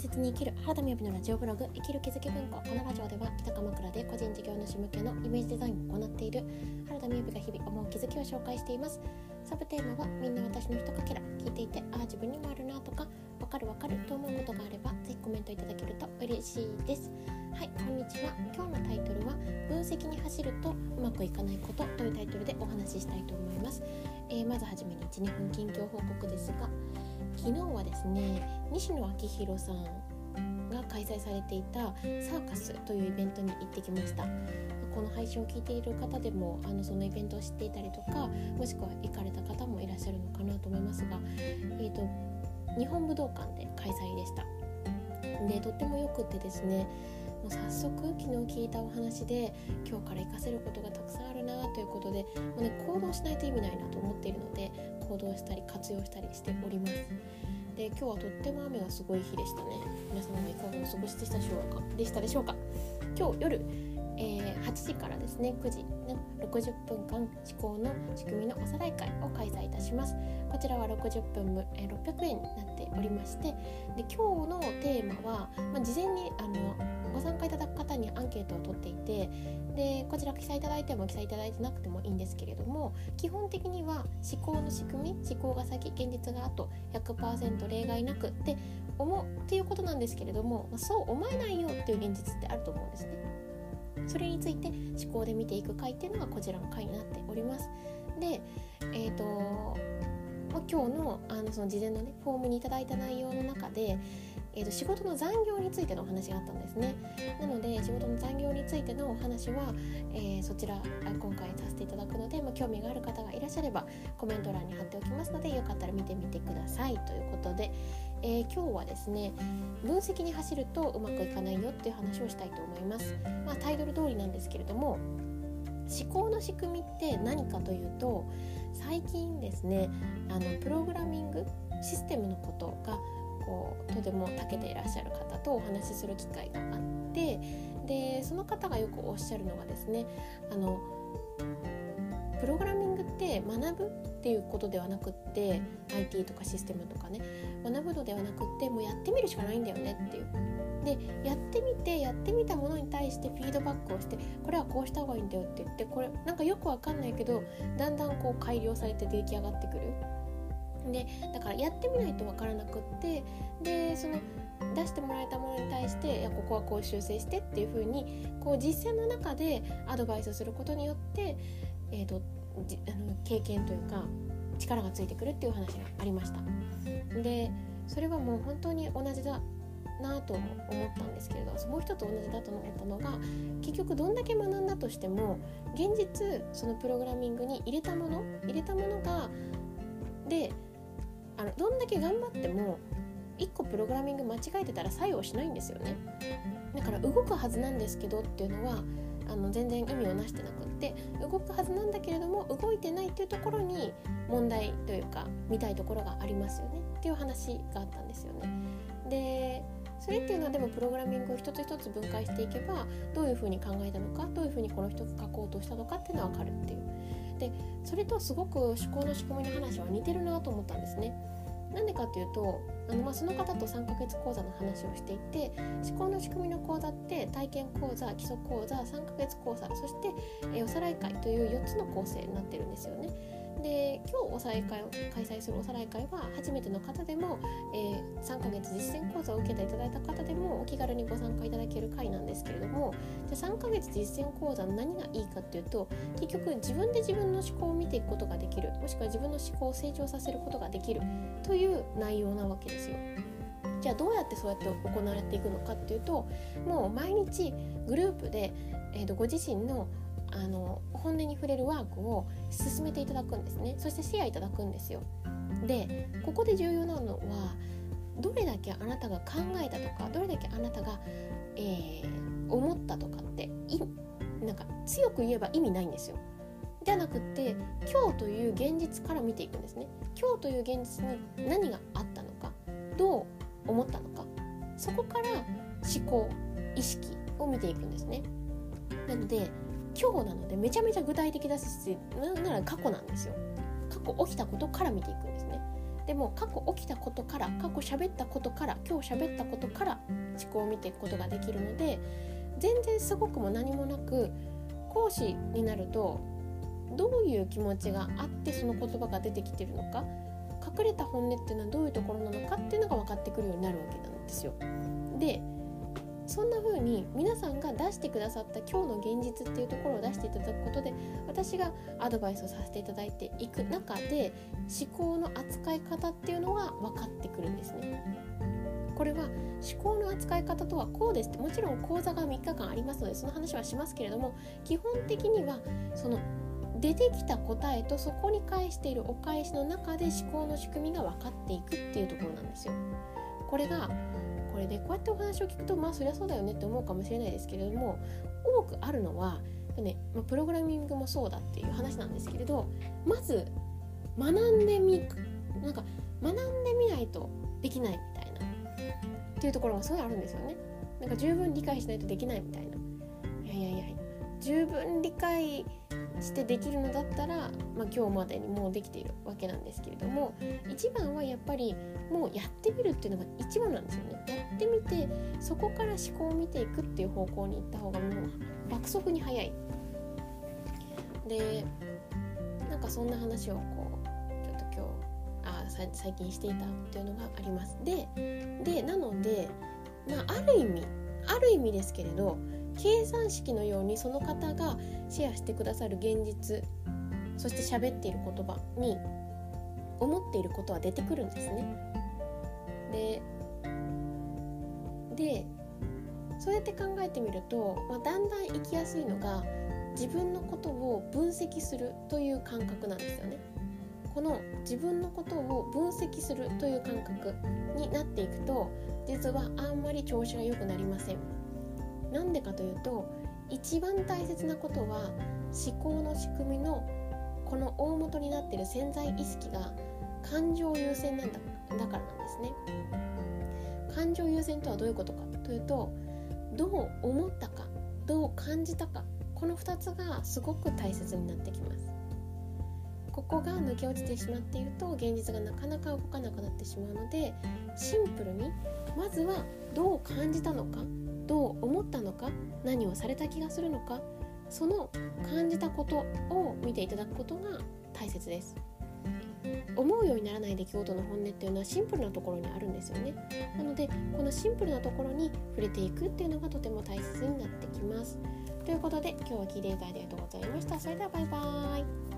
切に生きる原田美由のラジオブログ生きる気づき文庫。このラジオでは北鎌倉で個人事業主向けのイメージデザインを行っている原田美由が日々思う気づきを紹介しています。サブテーマはみんな私のひとかけら。いていてああ自分にもあるなとかわかるわかると思うことがあればぜひコメントいただけると嬉しいです。はいこんにちは。今日のタイトルは分析に走るとうまくいかないことというタイトルでお話ししたいと思います、えー、まずはじめに12分近況報告ですが昨日はですね西野昭弘さんが開催されていたサーカスというイベントに行ってきました。この配信を聞いている方でもあのそのイベントを知っていたりとかもしくは行かれた方もいらっしゃるのかなと思いますが、えーと、日本武道館で開催でした。でとってもよくってですねもう早速昨日聞いたお話で今日から活かせることがたくさんあるなということでもう、ね、行動しないと意味ないなと思っているので行動したり活用したりしております。で今日はとっても雨がすごい日でしたね。皆様はいかがお過ごしでしたでしょうか？でしたでしょうか？今日夜えー、8時からですね9時の60分間思考の仕組みのおさらい会を開催いたしますこちらは60分、えー、600円になっておりましてで今日のテーマは、まあ、事前にあのご参加いただく方にアンケートを取っていてでこちら記載いただいても記載いただいてなくてもいいんですけれども基本的には思考の仕組み思考が先現実が後100%例外なくって思うっていうことなんですけれども、まあ、そう思えないよっていう現実ってあると思うんですね。それについて思考で見ていく回っていうのがこちらの回になっております。で、えーとまあ、今日のあのその事前のねフォームにいただいた内容の中で、えー、と仕事の残業についてのお話があったんですね。なので仕事の残業についてのお話は、えー、そちら今回させていただくので、まあ、興味がある方がいらっしゃればコメント欄に貼っておきますのでよかったら見てみてくださいということで、えー、今日はですね分析に走るとうまくいかないよっていう話をしたいと思います、まあ、タイトル通りなんですけれども思考の仕組みって何かというと最近ですねあのプログラミングシステムのことがこうとても長けていらっしゃる方とお話しする機会があってでその方がよくおっしゃるのがですねあのプログラミングって学ぶっていうことではなくって IT とかシステムとかね学ぶのではなくってもうやってみるしかないんだよねっていう。でやってみてやってみたものに対してフィードバックをしてこれはこうした方がいいんだよって言ってこれなんかよくわかんないけどだんだんこう改良されて出来上がってくる。でだからやってみないと分からなくってでその出してもらえたものに対していやここはこう修正してっていう風にこう実践の中でアドバイスすることによって、えーと、あの経験というか力がついてくるっていう話がありました。でそれはもう本当に同じだなと思ったんですけれどもう一つ同じだと思ったのが結局どんだけ学んだとしても現実そのプログラミングに入れたもの入れたものがであのどんだけ頑張っても1個プログラミング間違えてたら作用しないんですよね。だから動くはずなんですけどっていうのはあの全然意味をなしてなくって動くはずなんだけれども動いてないっていうところに問題というか見たいところがありますよねっていう話があったんですよね。でそれっていうのはでもプログラミングを一つ一つ分解していけばどういうふうに考えたのかどういうふうにこの人が書こうとしたのかっていうのは分かるっていうでそれとすごく思考の仕組みの話は似てるなと思ったんですね。なんでかっていうとあの、まあ、その方と3ヶ月講座の話をしていて思考の仕組みの講座って体験講座基礎講座3ヶ月講座そして、え、おさらい会という4つの構成になってるんですよね。で今日おさらい会を開催するおさらい会は初めての方でも、えー、3ヶ月実践講座を受けていただいた方でもお気軽にご参加いただける会なんですけれどもじゃ3ヶ月実践講座の何がいいかっていうと結局自分で自分の思考を見ていくことができるもしくは自分の思考を成長させることができるという内容なわけですよ。じゃあどうやってそうやって行われていくのかっていうともう毎日グループで、えー、とご自身のあの本音に触れるワークを進めていただくんですね。そしてシェアいただくんですよ。でここで重要なのはどれだけあなたが考えたとかどれだけあなたが、えー、思ったとかってなんか強く言えば意味ないんですよ。じゃなくって今日という現実から見ていくんですね。今日という現実に何があったのかどう思ったのか。そこから思考意識を見ていくんですね。なので今日なのでめちゃめちゃ具体的だしなんなら過去なんですよ過去起きたことから見ていくんですねでも過去起きたことから過去喋ったことから今日喋ったことから思考を見ていくことができるので全然すごくも何もなく講師になるとどういう気持ちがあってその言葉が出てきてるのか隠れた本音っていうのはどういうところなのかっていうのが分かってくるようになるわけなんですよ。でそんな風に皆さんが出してくださった今日の現実っていうところを出していただくことで私がアドバイスをさせていただいていく中で思考の扱い方っていうのが分かってくるんですね。これは思考の扱い方とはこうですってもちろん講座が3日間ありますのでその話はしますけれども基本的にはその出てきた答えとそこに返しているお返しの中で思考の仕組みが分かっていくっていうところなんですよ。これがこれでこうやってお話を聞くとまあそりゃそうだよねって思うかもしれないですけれども多くあるのは、ねまあ、プログラミングもそうだっていう話なんですけれどまず学んでみなんか学んでみないとできないみたいなっていうところがすごいあるんですよね。なんか十分理解しないとできないみたいな。いやいやいや十分理解してできるのだったら、まあ、今日までにもうできているわけなんですけれども一番はやっぱりもうやってみるっていうのが一番なんですよね。やってみてそこから思考を見ていくっていう方向に行った方がもう爆速に速い。でなんかそんな話をこうちょっと今日あ最近していたっていうのがあります。ででなので、まあ、ある意味ある意味ですけれど計算式のようにその方がシェアしてくださる現実そして喋っている言葉に思っていることは出てくるんですね。ででそうやって考えてみると、まあ、だんだん生きやすいのが自分のことを分析するという感覚なんですよね。この自分のことを分析するという感覚になっていくと実はあんまり調子が良くなりません。なんでかというと一番大切なことは思考の仕組みのこの大元になってる潜在意識が感情優先なんだだからなんですね。感情優先とはどういうことかというとどう思ったかどう感じたかこの2つがすごく大切になってきます。ここが抜け落ちてしまっていると現実がなかなか動かなくなってしまうのでシンプルにまずはどう感じたのかどう思ったのか何をされた気がするのかその感じたことを見ていただくことが大切です。思うようにならない出来事の本音っていうのはシンプルなところにあるんですよね。なのでこのシンプルなところに触れていくっていうのがとても大切になってきます。ということで今日は聞いていただいてありがとうございました。それではバイバーイ。